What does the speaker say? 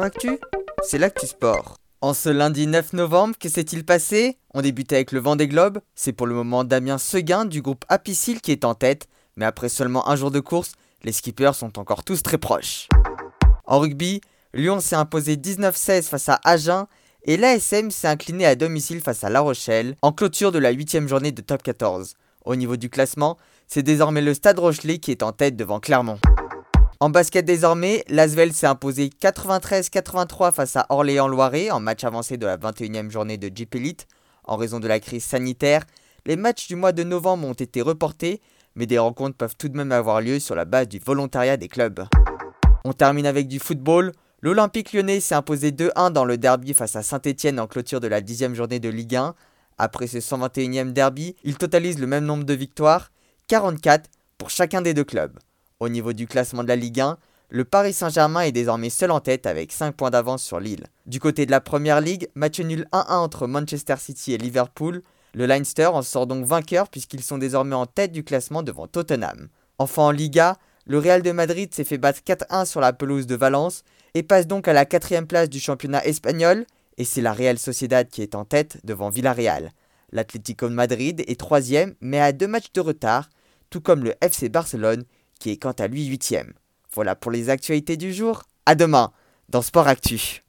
Actu, c'est l'actu sport. En ce lundi 9 novembre, que s'est-il passé? On débute avec le vent des globes. C'est pour le moment Damien Seguin du groupe Apicil qui est en tête, mais après seulement un jour de course, les skippers sont encore tous très proches. En rugby, Lyon s'est imposé 19-16 face à Agen et l'ASM s'est incliné à domicile face à La Rochelle en clôture de la 8 journée de top 14. Au niveau du classement, c'est désormais le Stade Rochelet qui est en tête devant Clermont. En basket désormais, l'Asvel s'est imposé 93-83 face à Orléans-Loiret en match avancé de la 21e journée de Jeep Elite. En raison de la crise sanitaire, les matchs du mois de novembre ont été reportés, mais des rencontres peuvent tout de même avoir lieu sur la base du volontariat des clubs. On termine avec du football. L'Olympique lyonnais s'est imposé 2-1 dans le derby face à Saint-Etienne en clôture de la 10e journée de Ligue 1. Après ce 121e derby, il totalise le même nombre de victoires, 44 pour chacun des deux clubs. Au niveau du classement de la Ligue 1, le Paris Saint-Germain est désormais seul en tête avec 5 points d'avance sur Lille. Du côté de la Première Ligue, match nul 1-1 entre Manchester City et Liverpool. Le Leinster en sort donc vainqueur puisqu'ils sont désormais en tête du classement devant Tottenham. Enfin en Liga, le Real de Madrid s'est fait battre 4-1 sur la pelouse de Valence et passe donc à la quatrième place du championnat espagnol et c'est la Real Sociedad qui est en tête devant Villarreal. L'Atlético de Madrid est troisième mais a deux matchs de retard, tout comme le FC Barcelone qui est quant à lui huitième. Voilà pour les actualités du jour. À demain dans Sport Actu.